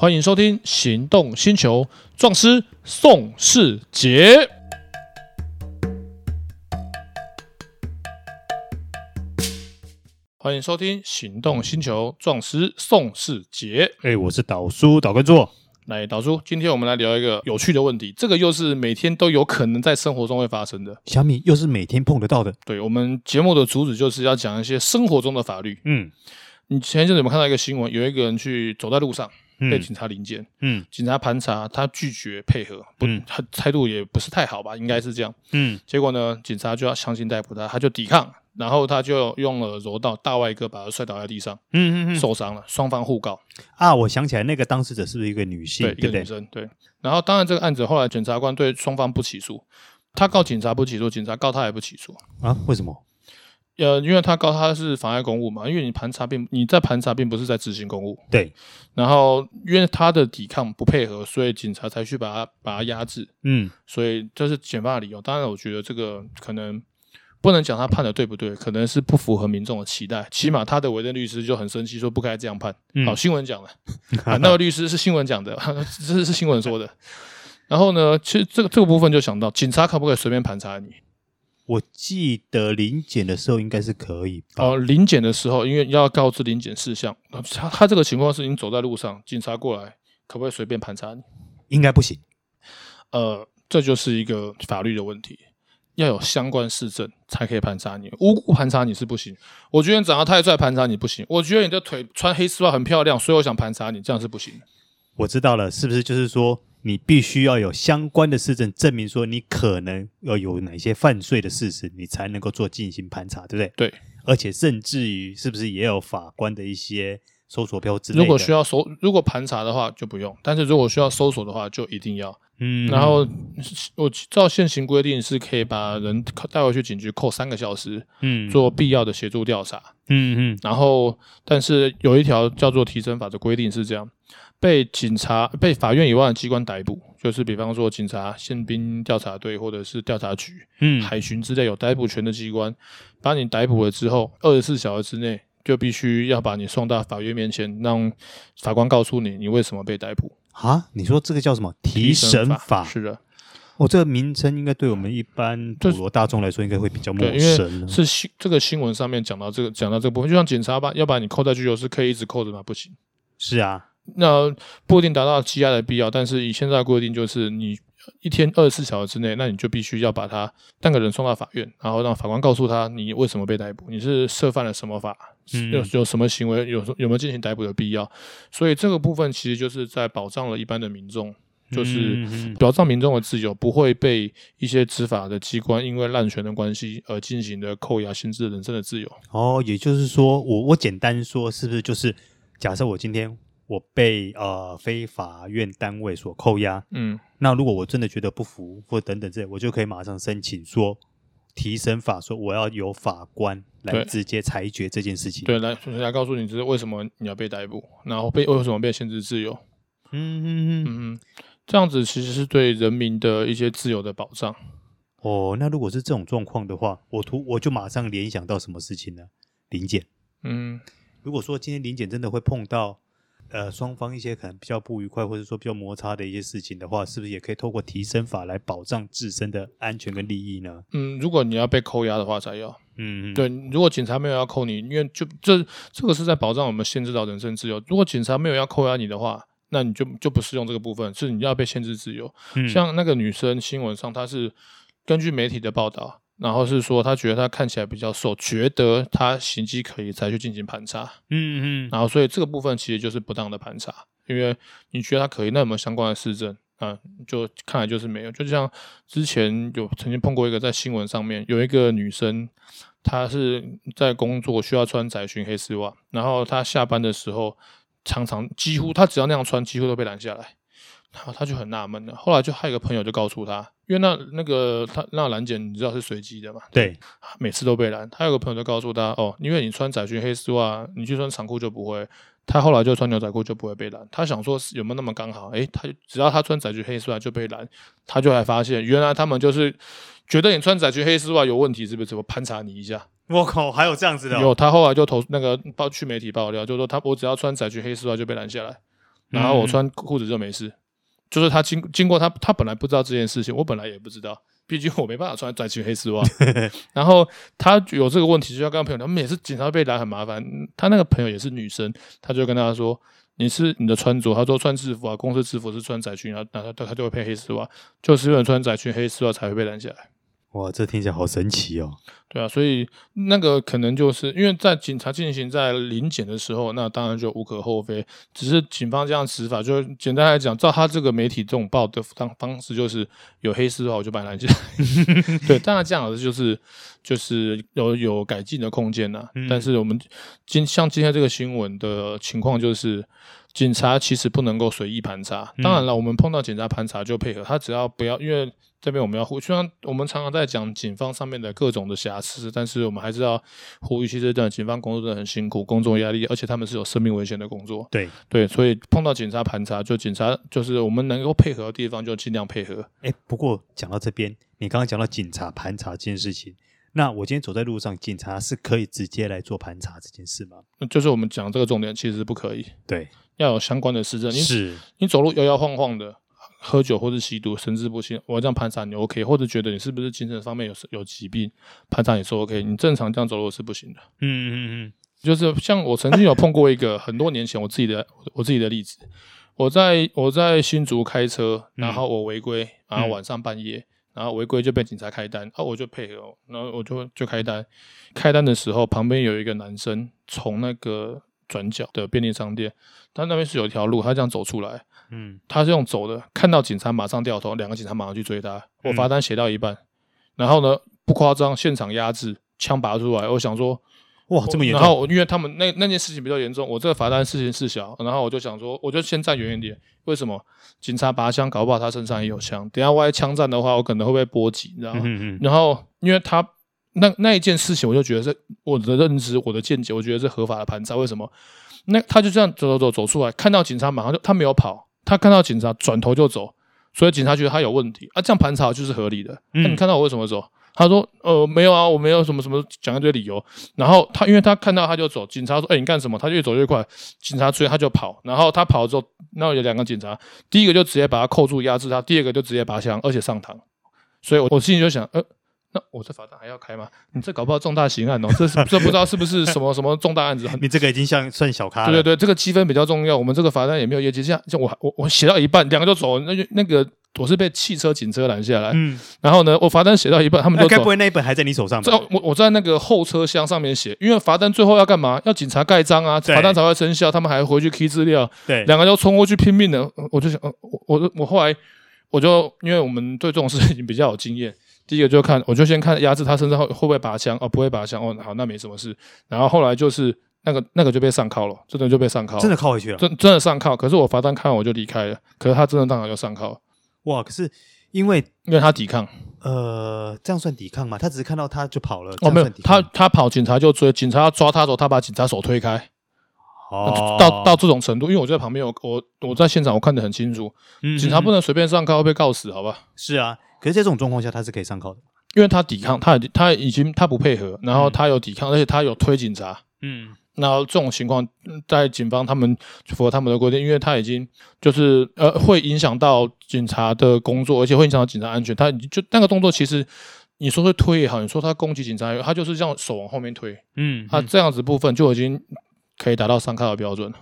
欢迎收听《行动星球》，壮师宋世杰。欢迎收听《行动星球》，壮师宋世杰。哎，我是导叔，导观众。来，导叔，今天我们来聊一个有趣的问题，这个又是每天都有可能在生活中会发生的。小米又是每天碰得到的。对，我们节目的主旨就是要讲一些生活中的法律。嗯，你前一阵子有没有看到一个新闻？有一个人去走在路上，被警察临检。嗯，警察盘查，他拒绝配合，不，他态度也不是太好吧？应该是这样。嗯，结果呢，警察就要强行逮捕他，他就抵抗。然后他就用了柔道大外哥把他摔倒在地上，嗯嗯嗯，受伤了，双方互告。啊，我想起来，那个当事者是不是一个女性？对，一个女生。对。然后，当然这个案子后来检察官对双方不起诉，他告警察不起诉，警察告他也不起诉啊？为什么？呃，因为他告他是妨碍公务嘛，因为你盘查并你在盘查并不是在执行公务。对。然后因为他的抵抗不配合，所以警察才去把他把他压制。嗯。所以这是检方的理由。当然，我觉得这个可能。不能讲他判的对不对，可能是不符合民众的期待。起码他的委任律师就很生气，说不该这样判。嗯、好，新闻讲了、啊，那个律师是新闻讲的，这是是新闻说的。然后呢，其实这个这个部分就想到，警察可不可以随便盘查你？我记得临检的时候应该是可以。哦，临检的时候，因为要告知临检事项，他他这个情况是你走在路上，警察过来，可不可以随便盘查你？应该不行。呃，这就是一个法律的问题。要有相关事证才可以盘查你，无故盘查你是不行。我觉得你长得太帅，盘查你不行。我觉得你的腿穿黑丝袜很漂亮，所以我想盘查你，这样是不行。我知道了，是不是就是说你必须要有相关的事证证明说你可能要有哪些犯罪的事实，你才能够做进行盘查，对不对？对，而且甚至于是不是也有法官的一些搜索标志？如果需要搜，如果盘查的话就不用，但是如果需要搜索的话就一定要。嗯，然后我照现行规定是可以把人带回去警局扣三个小时，嗯，做必要的协助调查，嗯嗯，然后但是有一条叫做提审法的规定是这样：被警察、被法院以外的机关逮捕，就是比方说警察、宪兵调查队或者是调查局、嗯，海巡之类有逮捕权的机关，把你逮捕了之后，二十四小时之内就必须要把你送到法院面前，让法官告诉你你为什么被逮捕。啊，你说这个叫什么提审法？法是的，哦，这个名称应该对我们一般普罗大众来说，应该会比较陌生。因为是新这个新闻上面讲到这个，讲到这个部分，就像警察把要把你扣在拘留室，可以一直扣着吗？不行。是啊，那不一定达到羁押的必要，但是以现在的规定，就是你一天二十四小时之内，那你就必须要把他那个人送到法院，然后让法官告诉他你为什么被逮捕，你是涉犯了什么法。有有什么行为，有有没有进行逮捕的必要？所以这个部分其实就是在保障了一般的民众，就是保障民众的自由，不会被一些执法的机关因为滥权的关系而进行的扣押、限制人身的自由。哦，也就是说，我我简单说，是不是就是假设我今天我被呃非法院单位所扣押，嗯，那如果我真的觉得不服或等等这，我就可以马上申请说。提审法说，我要由法官来直接裁决这件事情。对，来来告诉你，这是为什么你要被逮捕，然后被为什么被限制自由。嗯嗯嗯嗯，这样子其实是对人民的一些自由的保障。哦，那如果是这种状况的话，我突我就马上联想到什么事情呢？临检。嗯，如果说今天临检真的会碰到。呃，双方一些可能比较不愉快，或者说比较摩擦的一些事情的话，是不是也可以透过提升法来保障自身的安全跟利益呢？嗯，如果你要被扣押的话才要。嗯，对，如果警察没有要扣你，因为就这这个是在保障我们限制到人身自由。如果警察没有要扣押你的话，那你就就不适用这个部分，是你要被限制自由。嗯，像那个女生新闻上，她是根据媒体的报道。然后是说，他觉得他看起来比较瘦，觉得他形迹可疑，才去进行盘查。嗯嗯。然后，所以这个部分其实就是不当的盘查，因为你觉得他可疑，那有没有相关的事证啊？就看来就是没有。就像之前有曾经碰过一个在新闻上面有一个女生，她是在工作需要穿窄裙黑丝袜，然后她下班的时候常常几乎她只要那样穿，几乎都被拦下来。然后他就很纳闷了，后来就还有一个朋友就告诉他，因为那那个他那拦检你知道是随机的嘛？对，每次都被拦。他有个朋友就告诉他，哦，因为你穿窄裙黑丝袜，你去穿长裤就不会。他后来就穿牛仔裤就不会被拦。他想说有没有那么刚好？诶，他只要他穿窄裙黑丝袜就被拦。他就还发现原来他们就是觉得你穿窄裙黑丝袜有问题，是不是？我盘查你一下。我靠，还有这样子的哦？有，他后来就投那个报去媒体爆料，就说他我只要穿窄裙黑丝袜就被拦下来。然后我穿裤子就没事。就是他经经过他，他本来不知道这件事情，我本来也不知道，毕竟我没办法穿窄裙黑丝袜。然后他有这个问题，就要跟他朋友，他们也是警察被拦很麻烦。他那个朋友也是女生，他就跟他说：“你是你的穿着，他说穿制服啊，公司制服是穿窄裙啊，然后他他就会配黑丝袜，就是因为穿窄裙黑丝袜才会被拦下来。”哇，这听起来好神奇哦！对啊，所以那个可能就是因为在警察进行在临检的时候，那当然就无可厚非。只是警方这样执法，就简单来讲，照他这个媒体这种报的方方式，就是有黑丝的话，我就把他拦下来。对，当然这样子就是就是有有改进的空间呐。但是我们今像今天这个新闻的情况，就是警察其实不能够随意盘查。当然了，我们碰到警察盘查就配合他，只要不要因为。这边我们要呼，虽然我们常常在讲警方上面的各种的瑕疵，但是我们还是要呼吁，其实的警方工作真的很辛苦，工作压力，而且他们是有生命危险的工作。对对，所以碰到警察盘查，就警察就是我们能够配合的地方，就尽量配合。哎，不过讲到这边，你刚刚讲到警察盘查这件事情，那我今天走在路上，警察是可以直接来做盘查这件事吗？那就是我们讲这个重点，其实不可以。对，要有相关的实证。你是。你走路摇摇晃晃的。喝酒或者吸毒，神志不清，我这样盘查你 OK，或者觉得你是不是精神方面有有疾病，盘查你是 OK，你正常这样走路是不行的。嗯嗯嗯，就是像我曾经有碰过一个很多年前我自己的我自己的例子，我在我在新竹开车，然后我违规，然后晚上半夜，然后违规就被警察开单，啊，我就配合，然后我就就开单，开单的时候旁边有一个男生从那个转角的便利商店，他那边是有一条路，他这样走出来。嗯，他是用走的，看到警察马上掉头，两个警察马上去追他。我罚单写到一半，嗯、然后呢，不夸张，现场压制，枪拔出来。我想说，哇，这么严重！然后因为他们那那件事情比较严重，我这个罚单事情事小，然后我就想说，我就先站远一点。为什么？警察拔枪，搞不好他身上也有枪。等下万一枪战的话，我可能会被波及，你知道吗？嗯嗯然后因为他那那一件事情，我就觉得是我的认知，我的见解，我觉得是合法的盘查。为什么？那他就这样走走走走出来，看到警察马上就他没有跑。他看到警察转头就走，所以警察觉得他有问题啊，这样盘查就是合理的。那、嗯啊、你看到我为什么走？他说：“呃，没有啊，我没有什么什么讲一堆理由。”然后他因为他看到他就走，警察说：“哎、欸，你干什么？”他越走越快，警察追他就跑。然后他跑了之后，那有两个警察，第一个就直接把他扣住压制他，第二个就直接拔枪，而且上膛。所以我我心里就想，呃。那我这罚单还要开吗？你这搞不好重大刑案哦，这是这不知道是不是什么什么重大案子？你这个已经像算小咖了。对对对，这个积分比较重要。我们这个罚单也没有业绩，像像我我我写到一半，两个就走。那就那个我是被汽车警车拦下来，嗯，然后呢，我罚单写到一半，他们就走。该不会那一本还在你手上吧？我我在那个后车厢上面写，因为罚单最后要干嘛？要警察盖章啊，罚单才会生效。他们还回去 key 资料，对，两个就冲过去拼命的。我就想，我我我后来我就因为我们对这种事情比较有经验。第一个就看，我就先看压制他身上会会不会拔枪哦，不会拔枪哦，好，那没什么事。然后后来就是那个那个就被上铐了，真的就被上铐，真的铐回去了，真真的上铐。可是我罚单看完我就离开了，可是他真的当场就上铐。哇！可是因为因为他抵抗，呃，这样算抵抗吗？他只是看到他就跑了，哦，没有，他他跑，警察就追，警察要抓他的时候，他把警察手推开。哦，到到这种程度，因为我在旁边，我我我在现场，我看得很清楚，嗯、警察不能随便上铐，会被告死，好吧？是啊。可是，在这种状况下，他是可以上铐的，因为他抵抗，他他已经他不配合，然后他有抵抗，而且他有推警察，嗯，然后这种情况，在警方他们符合他们的规定，因为他已经就是呃会影响到警察的工作，而且会影响到警察安全，他就那个动作其实你说是推也好，你说他攻击警察也好，他就是这样手往后面推，嗯，他这样子部分就已经可以达到上铐的标准了。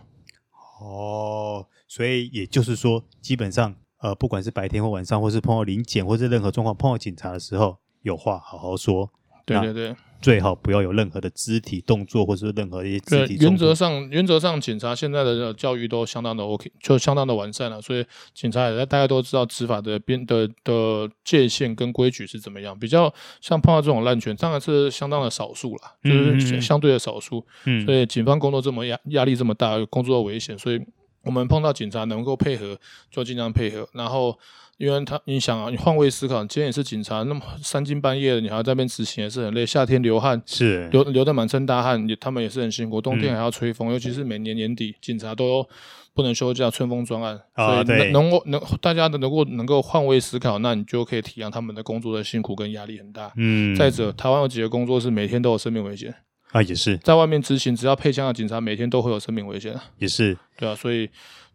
哦，所以也就是说，基本上。呃，不管是白天或晚上，或是碰到临检，或是任何状况碰到警察的时候，有话好好说。对对对，最好不要有任何的肢体动作，或是任何一些肢体。原则上，原则上，警察现在的教育都相当的 OK，就相当的完善了。所以，警察也大家都知道执法的边的的界限跟规矩是怎么样。比较像碰到这种滥权，当然是相当的少数了，就是相对的少数。嗯，所以警方工作这么压压力这么大，工作的危险，所以。我们碰到警察能够配合就尽量配合，然后因为他你想啊，你换位思考，今天也是警察，那么三更半夜的，你还要在那边执勤也是很累，夏天流汗是。流流的满身大汗，他们也是很辛苦，冬天还要吹风，嗯、尤其是每年年底，警察都不能休假，春风专案，啊、所以能够能，大家的能够能够换位思考，那你就可以体谅他们的工作的辛苦跟压力很大。嗯，再者，台湾有几个工作是每天都有生命危险。啊，也是在外面执勤，只要配枪的警察，每天都会有生命危险啊。也是，对啊，所以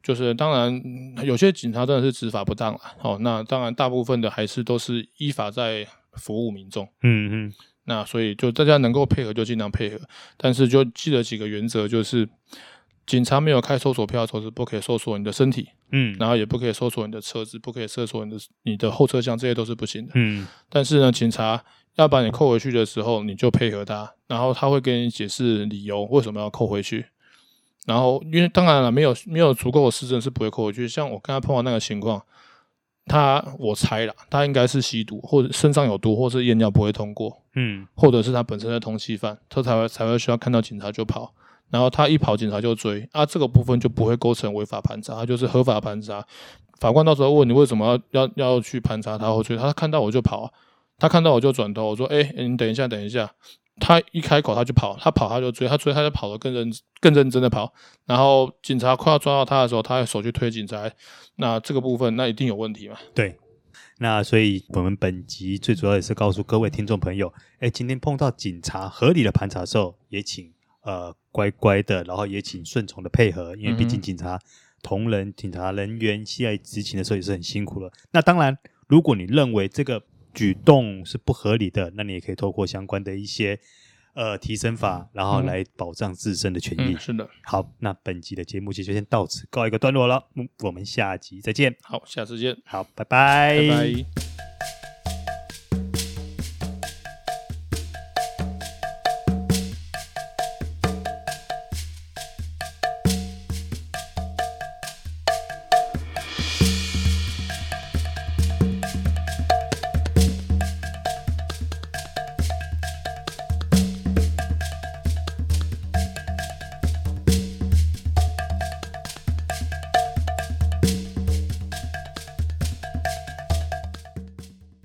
就是当然有些警察真的是执法不当了，哦，那当然大部分的还是都是依法在服务民众。嗯嗯，那所以就大家能够配合就尽量配合，但是就记得几个原则，就是警察没有开搜索票的时候是不可以搜索你的身体，嗯，然后也不可以搜索你的车子，不可以搜索你的你的后车厢，这些都是不行的。嗯，但是呢，警察。要把你扣回去的时候，你就配合他，然后他会跟你解释理由为什么要扣回去。然后，因为当然了，没有没有足够的事证是不会扣回去。像我刚才碰到那个情况，他我猜了，他应该是吸毒或者身上有毒，或者是验尿不会通过，嗯，或者是他本身的通缉犯，他才会才会需要看到警察就跑。然后他一跑，警察就追，啊，这个部分就不会构成违法盘查，他就是合法盘查。法官到时候问你为什么要要要去盘查他或追他，看到我就跑啊。他看到我就转头，我说：“哎、欸，你等一下，等一下。”他一开口他就跑，他跑他就追，他追他就跑得更认更认真的跑。然后警察快要抓到他的时候，他手去推警察，那这个部分那一定有问题嘛？对。那所以我们本集最主要也是告诉各位听众朋友，哎、欸，今天碰到警察合理的盘查的时候，也请呃乖乖的，然后也请顺从的配合，因为毕竟警察、嗯、同仁、警察人员现在执勤的时候也是很辛苦了。那当然，如果你认为这个举动是不合理的，那你也可以透过相关的一些呃提升法，然后来保障自身的权益。是的，好，那本集的节目就先到此告一个段落了。嗯，我们下集再见。好，下次见。好，拜拜。拜拜。